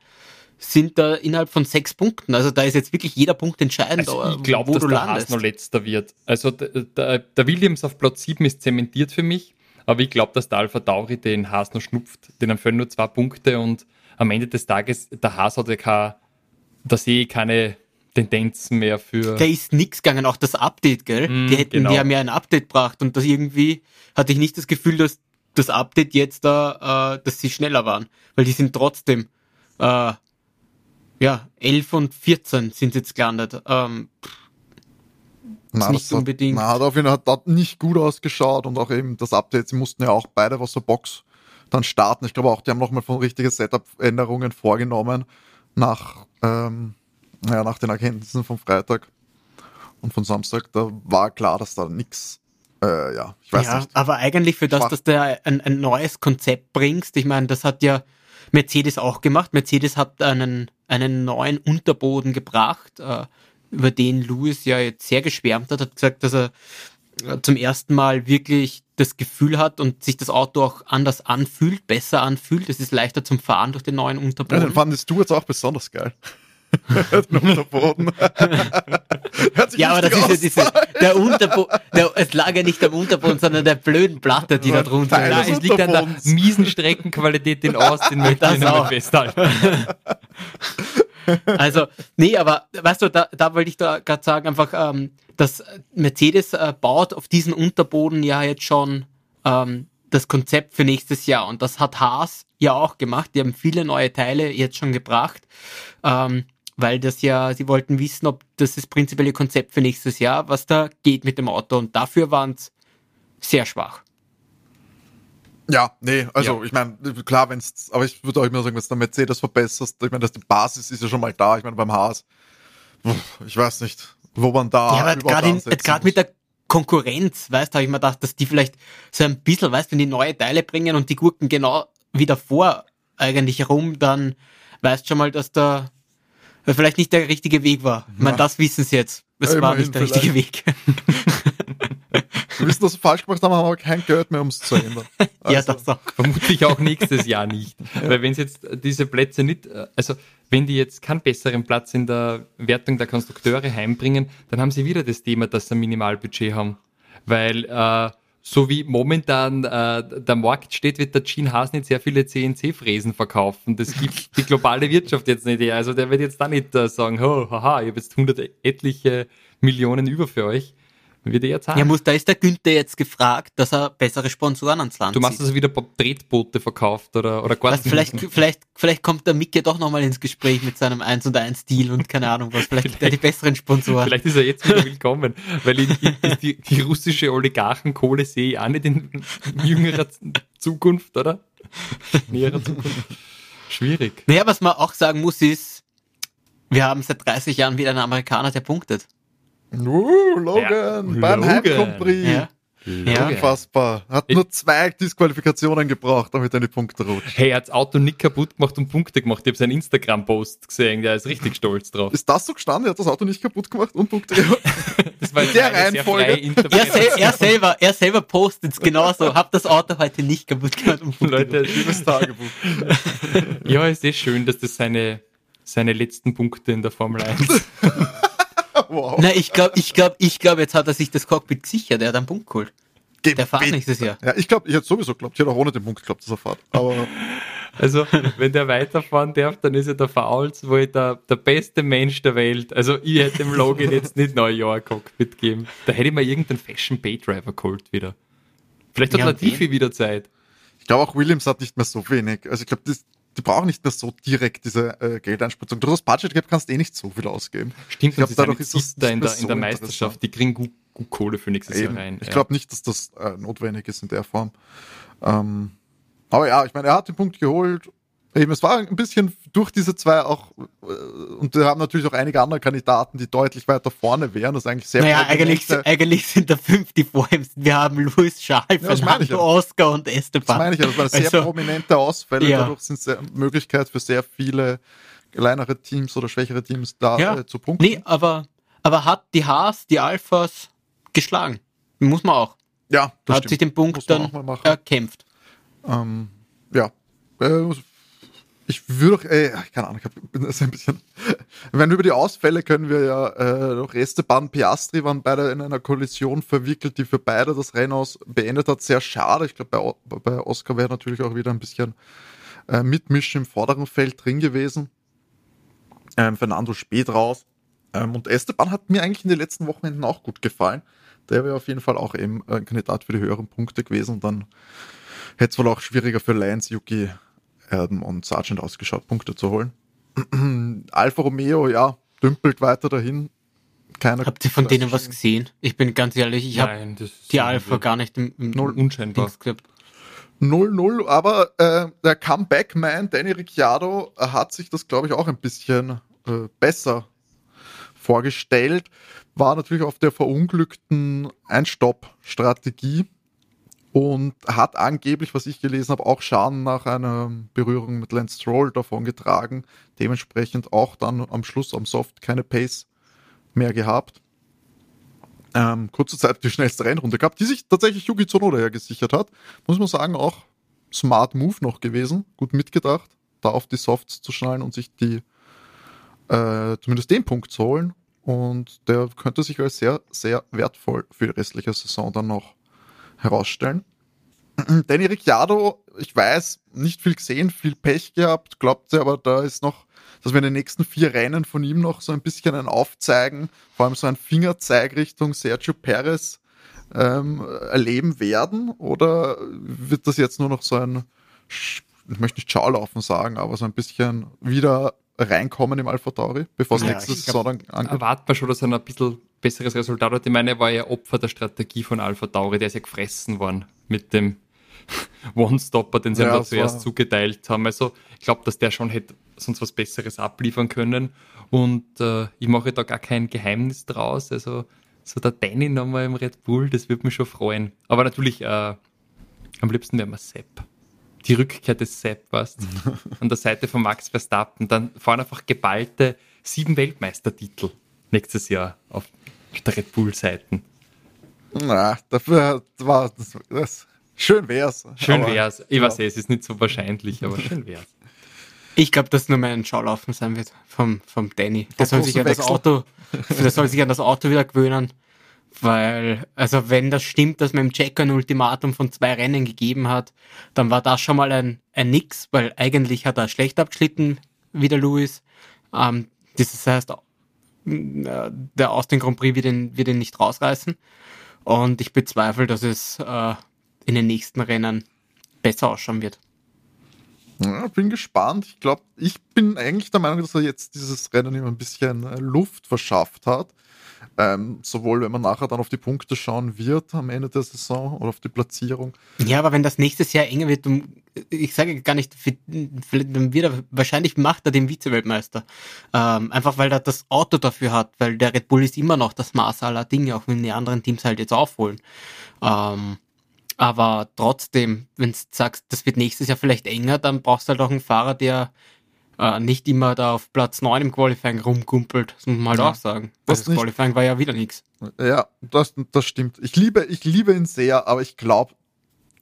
sind da innerhalb von sechs Punkten. Also da ist jetzt wirklich jeder Punkt entscheidend, also ich glaube, dass der landest. Haas noch letzter wird. Also der, der, Williams auf Platz 7 ist zementiert für mich, aber ich glaube, dass der Alpha Tauri den Haas noch schnupft. Den haben nur zwei Punkte und am Ende des Tages, der Haas hat ja kein, da sehe ich keine Tendenzen mehr für. Da ist nichts gegangen, auch das Update, gell? Mm, die hätten, genau. ja ein Update gebracht und das irgendwie hatte ich nicht das Gefühl, dass das Update jetzt da, äh, dass sie schneller waren, weil die sind trotzdem äh, ja, 11 und 14 sind jetzt gelandet. Ähm, na, nicht das unbedingt. Hat, na, hat auf jeden Fall hat nicht gut ausgeschaut und auch eben das Update, sie mussten ja auch beide aus der Box dann starten. Ich glaube auch, die haben nochmal von richtige Setup-Änderungen vorgenommen nach, ähm, ja, nach den Erkenntnissen vom Freitag und von Samstag. Da war klar, dass da nichts äh, ja, ich weiß ja, nicht. Aber eigentlich für das, dass du ein, ein neues Konzept bringst, ich meine, das hat ja Mercedes auch gemacht. Mercedes hat einen, einen neuen Unterboden gebracht, äh, über den Lewis ja jetzt sehr geschwärmt hat, hat gesagt, dass er äh, zum ersten Mal wirklich das Gefühl hat und sich das Auto auch anders anfühlt, besser anfühlt. Es ist leichter zum Fahren durch den neuen Unterboden. Ja, den fandest du jetzt auch besonders geil. Unterboden. ja, aber das ist ja diese, der Unterboden, es lag ja nicht am Unterboden, sondern der blöden Platte, die da drunter ist. Nein, es liegt an der miesen Streckenqualität in Austin, möchte ich auch festhalten. also, nee, aber weißt du, da, da wollte ich da gerade sagen, einfach, ähm, dass Mercedes äh, baut auf diesen Unterboden ja jetzt schon ähm, das Konzept für nächstes Jahr. Und das hat Haas ja auch gemacht. Die haben viele neue Teile jetzt schon gebracht. Ähm, weil das ja, sie wollten wissen, ob das das prinzipielle Konzept für nächstes Jahr, was da geht mit dem Auto. Und dafür waren es sehr schwach. Ja, nee, also ja. ich meine, klar, wenn es, aber ich würde auch immer sagen, wenn es der Mercedes verbesserst, ich meine, dass die Basis ist ja schon mal da, ich meine, beim Haas, ich weiß nicht, wo man da. Ja, aber gerade mit der Konkurrenz, weißt du, habe ich mir gedacht, dass die vielleicht so ein bisschen, weißt du, wenn die neue Teile bringen und die Gurken genau wieder vor eigentlich herum, dann weißt schon mal, dass da vielleicht nicht der richtige Weg war. Ich meine, das wissen sie jetzt. Es ja, war nicht der richtige Weg. Wir wissen, dass wir falsch gemacht haben, haben aber kein Geld mehr, um es zu ändern. Also. ja, das auch. Vermutlich auch nächstes Jahr nicht. Ja. Weil wenn es jetzt diese Plätze nicht, also wenn die jetzt keinen besseren Platz in der Wertung der Konstrukteure heimbringen, dann haben sie wieder das Thema, dass sie ein Minimalbudget haben. Weil äh, so wie momentan äh, der Markt steht, wird der Gene Haas nicht sehr viele CNC-Fräsen verkaufen. Das gibt die globale Wirtschaft jetzt nicht her. Also der wird jetzt da nicht äh, sagen, oh, haha, ich habe jetzt hundert etliche Millionen über für euch. Wird er zahlen. Ja, muss, da ist der Günther jetzt gefragt, dass er bessere Sponsoren ans Land Du machst also wieder Tretboote verkauft oder, oder nicht. Vielleicht, vielleicht, vielleicht kommt der Micke doch nochmal ins Gespräch mit seinem 1 und 1 Deal und keine Ahnung was. Vielleicht, vielleicht er die besseren Sponsoren. Vielleicht ist er jetzt wieder willkommen, weil in, in, die, die russische Oligarchenkohle sehe ich auch nicht in jüngerer Zukunft, oder? Näherer Zukunft. Schwierig. Naja, was man auch sagen muss ist, wir haben seit 30 Jahren wieder einen Amerikaner, der punktet. Uh, Logan, ja. beim Heimcompris. Ja. Ja. Unfassbar. Hat nur zwei Disqualifikationen gebraucht, damit er die Punkte rutscht. Hey, er hat das Auto nicht kaputt gemacht und Punkte gemacht. Ich habe seinen Instagram-Post gesehen, der ist richtig stolz drauf. Ist das so gestanden? Er hat das Auto nicht kaputt gemacht und Punkte gemacht? das war der Reihenfolge. Er, sel er, selber, er selber postet es genauso. Hab das Auto heute nicht kaputt gemacht und Punkte Leute, liebes Tagebuch. ja, es ist schön, dass das seine seine letzten Punkte in der Formel 1. wow. Na, ich glaube, ich glaube, ich glaube, jetzt hat er sich das Cockpit gesichert, er hat einen Punkt geholt. Ge der fährt nächstes Jahr. Ja, ich glaube, ich hätte sowieso geglaubt, ich hätte auch ohne den Punkt geglaubt, dass er fährt. Aber also, wenn der weiterfahren darf, dann ist er der Fouls wohl der, der beste Mensch der Welt. Also, ich hätte dem Logan jetzt nicht Neujahr Cockpit geben. Da hätte ich mal irgendeinen Fashion Bay Driver geholt wieder. Vielleicht hat ja, Latifi wieder Zeit. Ich glaube auch Williams hat nicht mehr so wenig. Also ich glaube, die brauchen nicht mehr so direkt diese äh, Geldeinspritzung. Du hast Budget Gap kannst eh nicht so viel ausgeben. Stimmt, ich glaube, dadurch ist das da in der, so in der Meisterschaft. Die kriegen gut, gut Kohle für nächstes Eben. Jahr rein. Ich ja. glaube nicht, dass das äh, notwendig ist in der Form. Ähm, aber ja, ich meine, er hat den Punkt geholt Eben, es war ein bisschen durch diese zwei auch, äh, und wir haben natürlich auch einige andere Kandidaten, die deutlich weiter vorne wären. Das ist eigentlich sehr Naja, eigentlich, eigentlich sind da fünf, die vor ihm sind. Wir haben Luis Charles, ja, Fernando. Oscar und Esteban. Das meine ich ja, das waren sehr also, prominente Ausfälle. Ja. Dadurch sind es eine Möglichkeit für sehr viele kleinere Teams oder schwächere Teams da ja. äh, zu punkten. Nee, aber, aber hat die Haas, die Alphas geschlagen. Muss man auch. Ja, das Hat stimmt. sich den Punkt dann erkämpft. Ähm, ja, äh, ich würde auch, ey, keine Ahnung, ich bin das ein bisschen. Wenn über die Ausfälle können wir ja äh, noch Esteban Piastri waren beide in einer Kollision verwickelt, die für beide das Rennen aus beendet hat. Sehr schade. Ich glaube, bei, bei Oscar wäre natürlich auch wieder ein bisschen äh, Mitmischen im vorderen Feld drin gewesen. Ähm, Fernando spät raus. Ähm, und Esteban hat mir eigentlich in den letzten Wochenenden auch gut gefallen. Der wäre auf jeden Fall auch eben ein Kandidat für die höheren Punkte gewesen. Und dann hätte es wohl auch schwieriger für Lance Yuki Erden und Sargent ausgeschaut, Punkte zu holen. Alfa Romeo, ja, dümpelt weiter dahin. Keiner Habt ihr von denen was gesehen? Ich bin ganz ehrlich, ich habe die Alpha gar nicht im, im Null unscheinbar. 0-0, aber äh, der Comeback-Man Danny Ricciardo hat sich das, glaube ich, auch ein bisschen äh, besser vorgestellt. War natürlich auf der verunglückten Einstopp-Strategie und hat angeblich, was ich gelesen habe, auch Schaden nach einer Berührung mit Lance Stroll davon getragen. Dementsprechend auch dann am Schluss am Soft keine Pace mehr gehabt. Ähm, kurze Zeit die schnellste Rennrunde gehabt, die sich tatsächlich Yuki Tsunoda ja gesichert hat. Muss man sagen, auch smart Move noch gewesen. Gut mitgedacht, da auf die Softs zu schnallen und sich die äh, zumindest den Punkt zu holen. Und der könnte sich als sehr, sehr wertvoll für die restliche Saison dann noch herausstellen. Danny Ricciardo, ich weiß, nicht viel gesehen, viel Pech gehabt, glaubt sie, aber da ist noch, dass wir in den nächsten vier Rennen von ihm noch so ein bisschen ein Aufzeigen, vor allem so ein Fingerzeig Richtung Sergio Perez ähm, erleben werden? Oder wird das jetzt nur noch so ein, ich möchte nicht Schaulaufen sagen, aber so ein bisschen wieder reinkommen im Alpha Tauri, bevor es ja, nächste Saison dann angeht? Erwartet man schon, dass er ein bisschen besseres Resultat hat. Ich meine, er war ja Opfer der Strategie von Alpha Tauri, der ist ja gefressen worden mit dem One-Stopper, den sie ja, ihm zuerst zugeteilt haben. Also ich glaube, dass der schon hätte sonst was Besseres abliefern können. Und äh, ich mache da gar kein Geheimnis draus. Also so der Danny nochmal im Red Bull, das würde mich schon freuen. Aber natürlich, äh, am liebsten wäre man Sepp. Die Rückkehr des Sepp, weißt an der Seite von Max Verstappen. Dann fahren einfach geballte sieben Weltmeistertitel nächstes Jahr auf der Red Bull-Seiten. Na, dafür war das, das schön wär's. Schön wär's. Ich ja. weiß eh, es ist nicht so wahrscheinlich, aber schön wär's. Ich glaube, dass nur mein Schaulaufen sein wird vom, vom Danny. Der soll sich an das Auto, der soll sich an das Auto wieder gewöhnen. Weil, also wenn das stimmt, dass man im Checker ein Ultimatum von zwei Rennen gegeben hat, dann war das schon mal ein, ein Nix, weil eigentlich hat er schlecht abgeschnitten, wie der Lewis. Ähm, das heißt, äh, der Austin Grand Prix wird ihn, wird ihn nicht rausreißen. Und ich bezweifle, dass es äh, in den nächsten Rennen besser ausschauen wird. Ja, bin gespannt. Ich glaube, ich bin eigentlich der Meinung, dass er jetzt dieses Rennen immer ein bisschen äh, Luft verschafft hat. Ähm, sowohl wenn man nachher dann auf die Punkte schauen wird am Ende der Saison oder auf die Platzierung. Ja, aber wenn das nächstes Jahr enger wird, ich sage gar nicht, dann wird er, wahrscheinlich macht er den Vize-Weltmeister. Ähm, einfach weil er das Auto dafür hat, weil der Red Bull ist immer noch das Maß aller Dinge, auch wenn die anderen Teams halt jetzt aufholen. Ähm, aber trotzdem, wenn du sagst, das wird nächstes Jahr vielleicht enger, dann brauchst du halt auch einen Fahrer, der äh, nicht immer da auf Platz 9 im Qualifying rumkumpelt. Das muss man halt ja. auch sagen. Das, das Qualifying war ja wieder nichts. Ja, das, das stimmt. Ich liebe, ich liebe ihn sehr, aber ich glaube,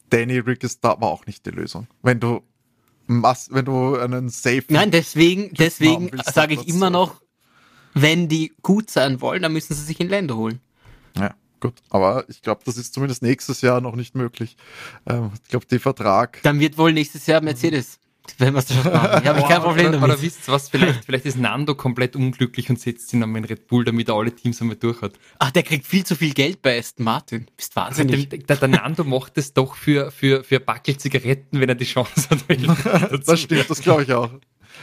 Danny Rick ist da aber auch nicht die Lösung. Wenn du Mass, wenn du einen Safe. Nein, deswegen, deswegen sage ich immer noch, wenn die gut sein wollen, dann müssen sie sich in Länder holen. Ja, gut. Aber ich glaube, das ist zumindest nächstes Jahr noch nicht möglich. Ähm, ich glaube, der Vertrag. Dann wird wohl nächstes Jahr Mercedes Weltmeisterschaft machen. Ich habe ich kein Problem oder, damit. Oder wisst ihr was, vielleicht, vielleicht ist Nando komplett unglücklich und setzt ihn an den Red Bull, damit er alle Teams einmal durch hat. Ach, der kriegt viel zu viel Geld bei Aston Martin. Bist wahnsinnig. Der, der, der Nando macht es doch für, für, für Backel Zigaretten, wenn er die Chance hat. Das stimmt, das glaube ich auch.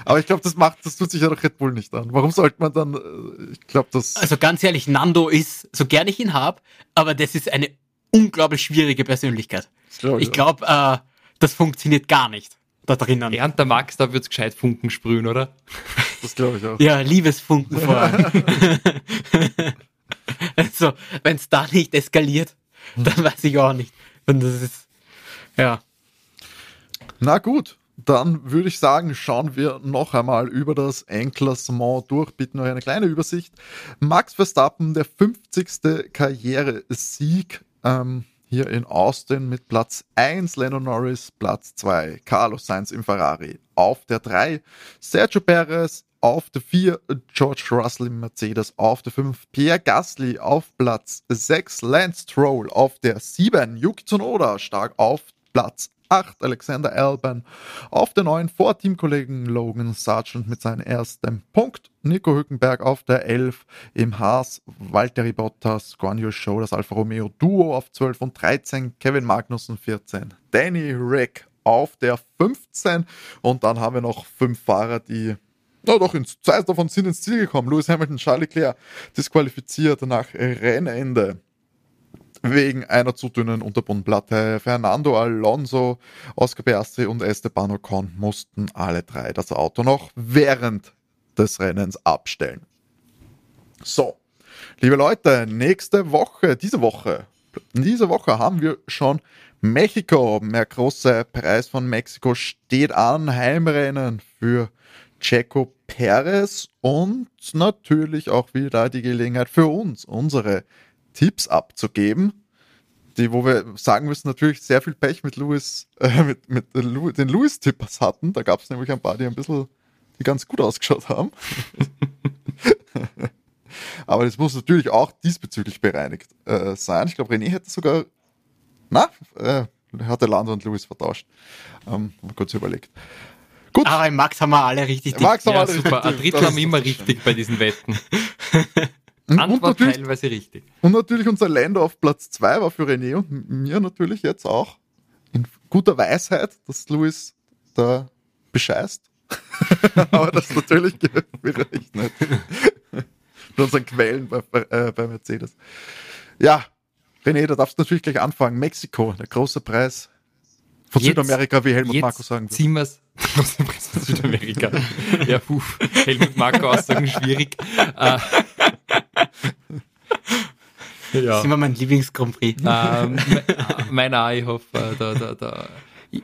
Aber ich glaube, das macht, das tut sich ja doch Red Bull nicht an. Warum sollte man dann, äh, ich glaube, das, Also ganz ehrlich, Nando ist, so gern ich ihn hab, aber das ist eine unglaublich schwierige Persönlichkeit. das glaube Ich glaube, äh, das funktioniert gar nicht da drinnen. Er und der Max, da wird's gescheit Funken sprühen, oder? das glaube ich auch. Ja, Liebesfunken vor allem. also, wenn es da nicht eskaliert, dann weiß ich auch nicht. Und das ist, ja. Na gut, dann würde ich sagen, schauen wir noch einmal über das Endklassement durch. Bitte noch eine kleine Übersicht. Max Verstappen, der 50. Karrieresieg ähm, hier in Austin mit Platz 1, Lennon Norris Platz 2, Carlos Sainz im Ferrari. Auf der 3, Sergio Perez auf der 4, George Russell im Mercedes auf der 5, Pierre Gasly auf Platz 6, Lance Stroll auf der 7, Yuki Tsunoda stark auf Platz 8, Alexander Alban auf der 9 vor Teamkollegen Logan Sargent mit seinem ersten Punkt, Nico Hülkenberg auf der 11 im Haas, Valtteri Bottas, Guan Yu Show, das Alfa Romeo Duo auf 12 und 13, Kevin Magnussen 14, Danny Rick auf der 15 und dann haben wir noch fünf Fahrer, die na doch, zwei davon sind ins Ziel gekommen. Lewis Hamilton, Charles Leclerc disqualifiziert nach Rennende wegen einer zu dünnen Unterbodenplatte. Fernando Alonso, Oscar Piastri und Esteban Ocon mussten alle drei das Auto noch während des Rennens abstellen. So, liebe Leute, nächste Woche, diese Woche, diese Woche haben wir schon Mexiko. Der große Preis von Mexiko steht an. Heimrennen für Checo Perez und natürlich auch wieder die Gelegenheit für uns, unsere Tipps abzugeben, die, wo wir sagen müssen, natürlich sehr viel Pech mit Louis, äh, mit, mit den Louis-Tippers hatten. Da gab es nämlich ein paar, die ein bisschen, die ganz gut ausgeschaut haben. Aber das muss natürlich auch diesbezüglich bereinigt äh, sein. Ich glaube, René hätte sogar, na, äh, hatte Lando und Louis vertauscht. Ähm, mal kurz überlegt. Gut, Aber im Max haben wir alle richtig. Max haben Ja, alle super. Ein. Drittel haben immer richtig bei diesen Wetten. Und, und, Antwort natürlich, teilweise richtig. und natürlich unser Lando auf Platz 2 war für René und mir natürlich jetzt auch in guter Weisheit, dass Louis da bescheißt. Aber das natürlich vielleicht nicht. Mit unseren Quellen bei, äh, bei Mercedes. Ja, René, da darfst du natürlich gleich anfangen. Mexiko, der große Preis von Jetzt- Südamerika, wie Helmut Marko sagen würde. ziehen aus dem Preis von Südamerika. ja, puh. Helmut Marko Aussagen schwierig. Äh, Das ja. ist immer mein Lieblings-Grand Prix. Ähm, mein auch, ich hoffe, äh, da, da, da. Ich,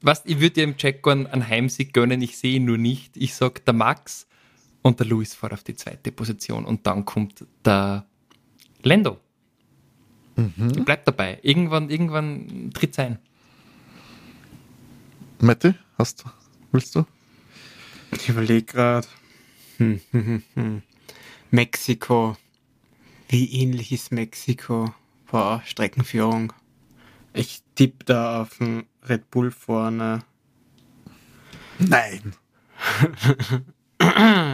was, ich würde dem Checo einen, einen Heimsieg gönnen, ich sehe ihn nur nicht. Ich sag der Max und der Luis fährt auf die zweite Position und dann kommt der Lando. Mhm. Bleibt dabei. Irgendwann, irgendwann tritt's ein. Matti, hast du, willst du? Ich überlege gerade. Hm, hm, hm, hm. Mexiko. Wie ähnlich ist Mexiko? Boah, Streckenführung. Ich tippe da auf den Red Bull vorne. Nein.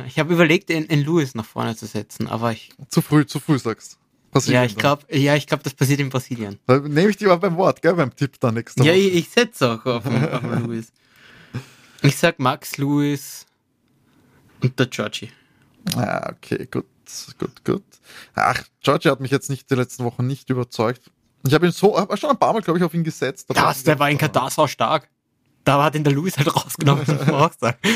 Ich habe überlegt, in, in Lewis nach vorne zu setzen, aber ich, Zu früh, zu früh sagst. ja, ich glaube, ja, ich glaube, das passiert in Brasilien. Da nehme ich dich aber beim Wort, gell, beim Tipp dann nächste Ja, ich, ich setze auch auf, den- auf Lewis. Ich sag Max Lewis und der Georgie. Ah, okay, gut, gut, gut. Ach, Georgie hat mich jetzt nicht die letzten Wochen nicht überzeugt. Ich habe ihn so, hab schon ein paar Mal, glaube ich, auf ihn gesetzt. Das, der war in Katar so stark. Da hat ihn der Lewis halt rausgenommen, muss man auch sagen.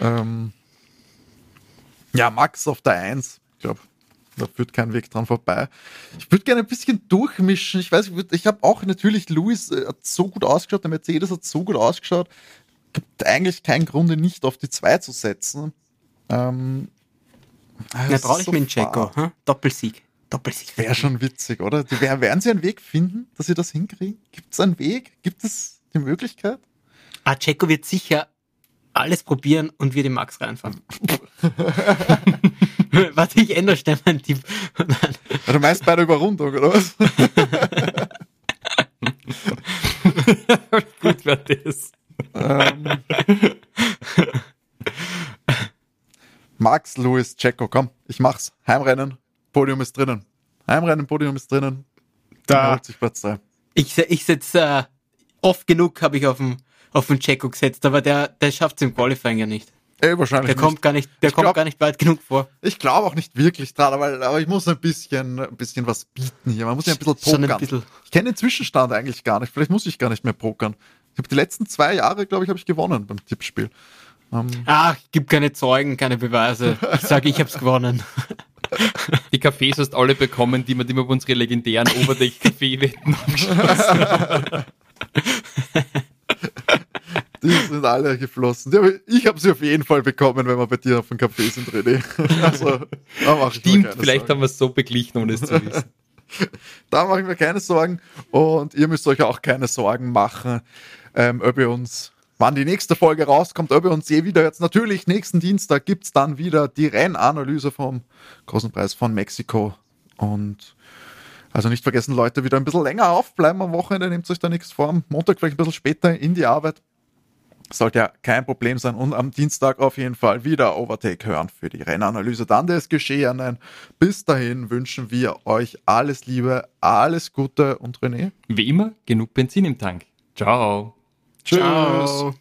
Ähm, ja, Max auf der 1. Ich glaube, da führt kein Weg dran vorbei. Ich würde gerne ein bisschen durchmischen. Ich weiß, ich, würd- ich habe auch natürlich, Lewis äh, hat so gut ausgeschaut, der Mercedes hat so gut ausgeschaut. Gibt eigentlich keinen Grund, ihn nicht auf die 2 zu setzen. Ähm, ah, Ja, trau dich mit Checo. Hm? Doppelsieg. Doppelsieg. Wäre schon witzig, oder? Die, wer- werden sie einen Weg finden, dass sie das hinkriegen? Gibt es einen Weg? Gibt es die Möglichkeit? Ah, Checo wird sicher alles probieren und wird den Max reinfahren. Warte, ich ändere schnell meinen Tipp. Du meinst bei der Überrundung, oder was? Gut wäre das. ähm, Max, Louis, Checo, komm, ich mach's. Heimrennen, Podium ist drinnen. Heimrennen, Podium ist drinnen. Da. Holt sich Platz 3. Ich, ich setze äh, oft genug habe ich auf den auf den Checo gesetzt, aber der der schafft es im Qualifying ja nicht. Ey, wahrscheinlich Der nicht. kommt gar nicht, der Ich kommt glaub- gar nicht weit genug vor. Ich glaube auch nicht wirklich dran, aber, aber ich muss ein bisschen, ein bisschen was bieten hier. Man muss ja ein bisschen Schon ein pokern. bisschen. Ich kenne den Zwischenstand eigentlich gar nicht. Vielleicht muss ich gar nicht mehr pokern. Ich habe die letzten zwei Jahre, glaube ich, habe ich gewonnen beim Tippspiel. Ähm, Ach, gibt keine Zeugen, keine Beweise. Ich sage, ich hab's gewonnen. Die Kaffees hast alle bekommen, die wir, die wir bei unsere legendären abgeschlossen die sind alle geflossen. Ich habe sie auf jeden Fall bekommen, wenn wir bei dir auf dem Café sind, René. Also, da mache ich mir Stimmt, keine vielleicht Sorgen. haben wir es so beglichen, ohne es zu wissen. Da mache ich mir keine Sorgen. Und ihr müsst euch auch keine Sorgen machen, ähm, ob ihr uns, wann die nächste Folge rauskommt, ob ihr uns je wieder jetzt natürlich nächsten Dienstag gibt's dann wieder die Rennanalyse vom Großen Preis von Mexiko. Und also nicht vergessen, Leute, wieder ein bisschen länger aufbleiben am Wochenende, nehmt euch da nichts vor. Am Montag vielleicht ein bisschen später in die Arbeit. Sollte ja kein Problem sein. Und am Dienstag auf jeden Fall wieder Overtake hören für die Rennanalyse dann des Geschehenen. Bis dahin wünschen wir euch alles Liebe, alles Gute und René. Wie immer, genug Benzin im Tank. Ciao. Tschüss. Ciao.